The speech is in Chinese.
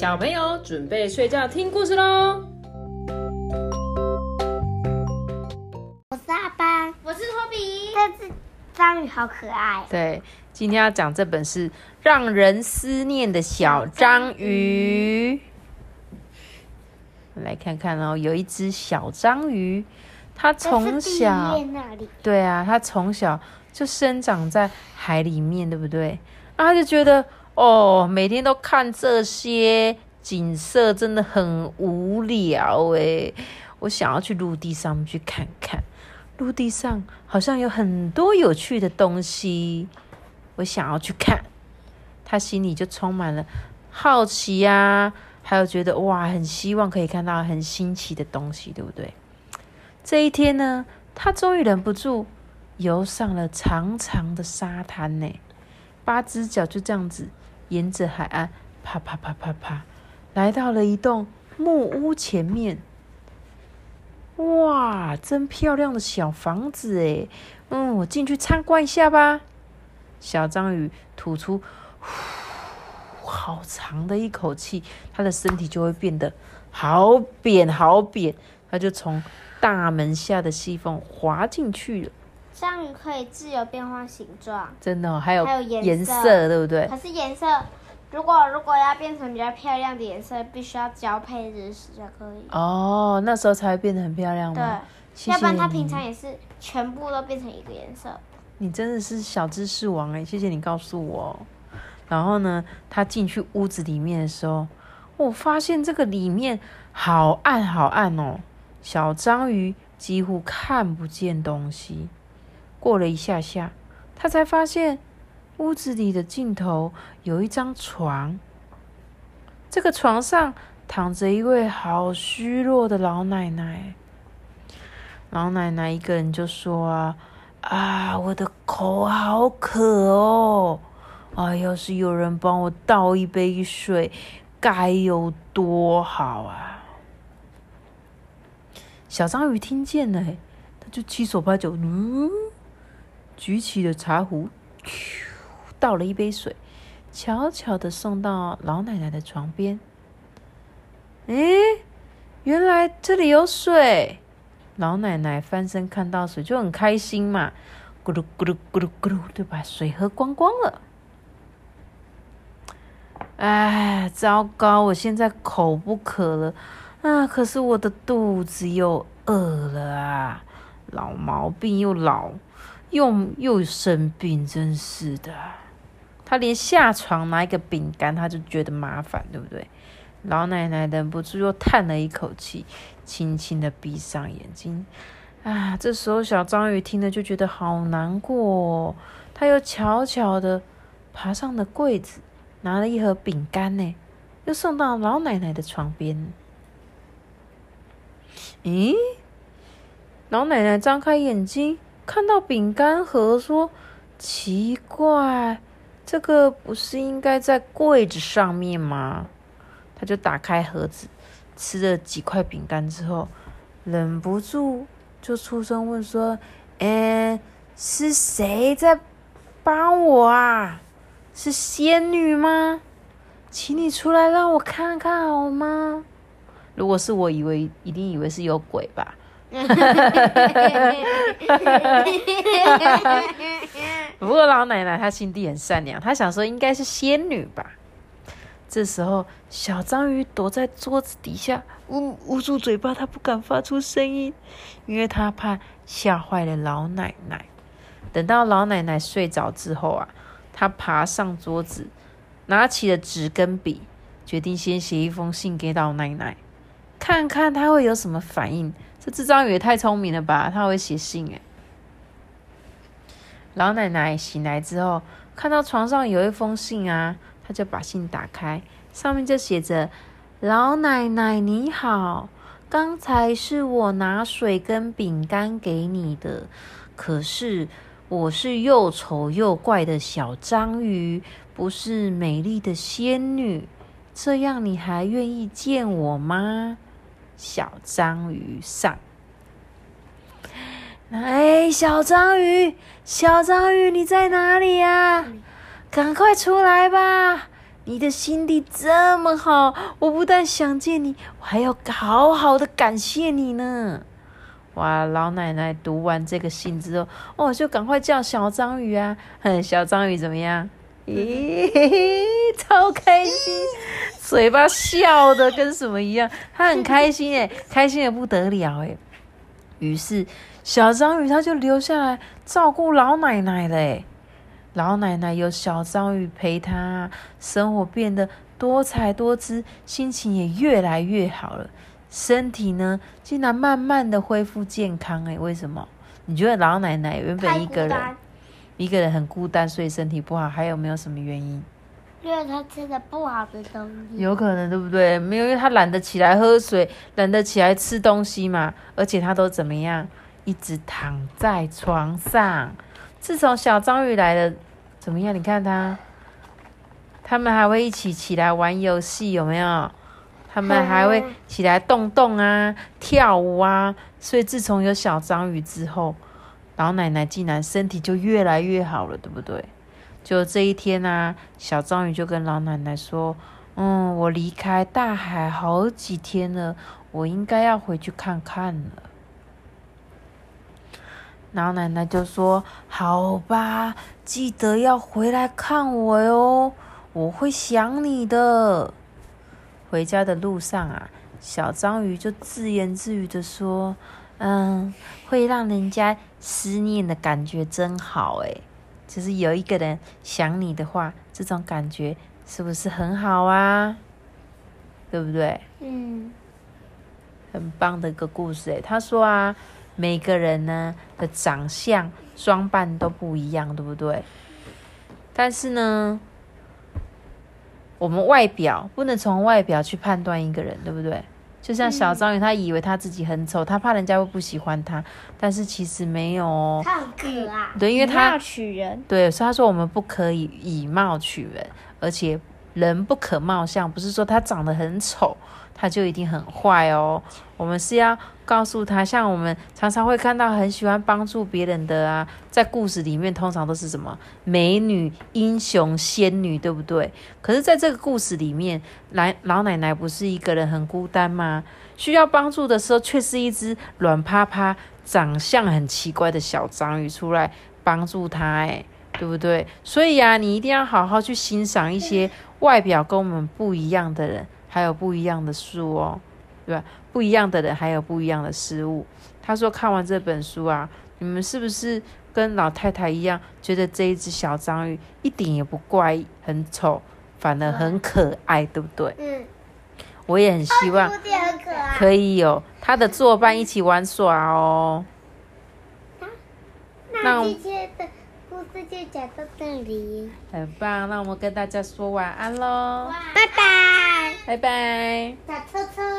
小朋友准备睡觉听故事喽。我是阿班，我是托比。这只章鱼好可爱。对，今天要讲这本是让人思念的小章鱼。来看看哦，有一只小章鱼，它从小对啊，它从小就生长在海里面，对不对？啊，他就觉得哦，每天都看这些景色真的很无聊诶。我想要去陆地上去看看，陆地上好像有很多有趣的东西，我想要去看。他心里就充满了好奇呀、还有觉得哇，很希望可以看到很新奇的东西，对不对？这一天呢，他终于忍不住游上了长长的沙滩呢，八只脚就这样子沿着海岸啪啪啪啪啪，来到了一栋木屋前面。哇，真漂亮的小房子诶，嗯，我进去参观一下吧。小章鱼吐出呼好长的一口气，它的身体就会变得好扁好扁，它就从大门下的细缝滑进去了。章鱼可以自由变换形状，真的、哦，还有还有颜颜色色，对不对？可是颜色，如果如果要变成比较漂亮的颜色，必须要交配日食才可以。哦，那时候才会变得很漂亮对吗？，谢谢要不然它平常也是全部都变成一个颜色。你真的是小知识王哎，谢谢你告诉我。然后呢，他进去屋子里面的时候，我发现这个里面好暗好暗哦，小章鱼几乎看不见东西。过了一下下，他才发现屋子里的尽头有一张床，这个床上躺着一位好虚弱的老奶奶。老奶奶一个人就说啊。啊，我的口好渴哦！啊，要是有人帮我倒一杯水，该有多好啊！小章鱼听见了，他就七手八脚，嗯，举起了茶壶，倒了一杯水，悄悄的送到老奶奶的床边。诶，原来这里有水！老奶奶翻身看到水就很开心嘛，咕噜咕噜咕噜咕噜就把水喝光光了。哎，糟糕！我现在口不渴了啊，可是我的肚子又饿了啊！老毛病又老，又又生病，真是的。他连下床拿一个饼干，他就觉得麻烦，对不对？老奶奶忍不住又叹了一口气，轻轻的闭上眼睛。啊，这时候小章鱼听了就觉得好难过、哦，他又悄悄的爬上了柜子，拿了一盒饼干呢，又送到老奶奶的床边。咦，老奶奶张开眼睛，看到饼干盒，说：“奇怪，这个不是应该在柜子上面吗？”他就打开盒子，吃了几块饼干之后，忍不住就出声问说：“嗯，是谁在帮我啊？是仙女吗？请你出来让我看看好吗？”如果是我，以为一定以为是有鬼吧。不过老奶奶她心地很善良，她想说应该是仙女吧。这时候，小章鱼躲在桌子底下，捂捂住嘴巴，它不敢发出声音，因为它怕吓坏了老奶奶。等到老奶奶睡着之后啊，它爬上桌子，拿起了纸跟笔，决定先写一封信给老奶奶，看看她会有什么反应。这只章鱼也太聪明了吧，它会写信诶。老奶奶醒来之后，看到床上有一封信啊。她就把信打开，上面就写着：“老奶奶你好，刚才是我拿水跟饼干给你的，可是我是又丑又怪的小章鱼，不是美丽的仙女，这样你还愿意见我吗？”小章鱼上，哎，小章鱼，小章鱼，你在哪里呀、赶快出来吧！你的心地这么好，我不但想见你，我还要好好的感谢你呢。哇！老奶奶读完这个信之后，哦，就赶快叫小章鱼啊，哼，小章鱼怎么样？咦，超开心，嘴巴笑的跟什么一样，他很开心诶，开心的不得了诶。于是小章鱼他就留下来照顾老奶奶了诶。老奶奶有小章鱼陪她，生活变得多彩多姿，心情也越来越好了。身体呢，竟然慢慢的恢复健康诶，为什么？你觉得老奶奶原本一个人，一个人很孤单，所以身体不好，还有没有什么原因？因为他吃的不好的东西。有可能对不对？没有，因为他懒得起来喝水，懒得起来吃东西嘛。而且他都怎么样？一直躺在床上。自从小章鱼来了，怎么样？你看他，他们还会一起起来玩游戏，有没有？他们还会起来动动啊，跳舞啊。所以自从有小章鱼之后，老奶奶竟然身体就越来越好了，对不对？就这一天啊，小章鱼就跟老奶奶说：“嗯，我离开大海好几天了，我应该要回去看看了。”老奶奶就说：“好吧，记得要回来看我哟，我会想你的。”回家的路上啊，小章鱼就自言自语的说：“嗯，会让人家思念的感觉真好诶，就是有一个人想你的话，这种感觉是不是很好啊？对不对？嗯，很棒的一个故事诶。他说啊，每个人呢的长相、装扮都不一样，对不对？但是呢。”我们外表不能从外表去判断一个人，对不对？就像小章鱼，他以为他自己很丑，他怕人家会不喜欢他，但是其实没有哦。他很可爱。对，因为他取人。对，所以他说我们不可以以貌取人，而且人不可貌相，不是说他长得很丑。他就一定很坏哦。我们是要告诉他，像我们常常会看到很喜欢帮助别人的啊，在故事里面通常都是什么美女、英雄、仙女，对不对？可是，在这个故事里面，来老奶奶不是一个人很孤单吗？需要帮助的时候，却是一只软趴趴、长相很奇怪的小章鱼出来帮助他，哎，对不对？所以呀，你一定要好好去欣赏一些外表跟我们不一样的人。还有不一样的书哦，对吧？不一样的人，还有不一样的事物。他说看完这本书啊，你们是不是跟老太太一样，觉得这一只小章鱼一点也不怪、很丑，反而很可爱，对不对？嗯。我也很希望可以有他的作伴一起玩耍哦。那就讲到这里。很棒，那我们跟大家说晚安喽。拜拜。拜拜。小车车。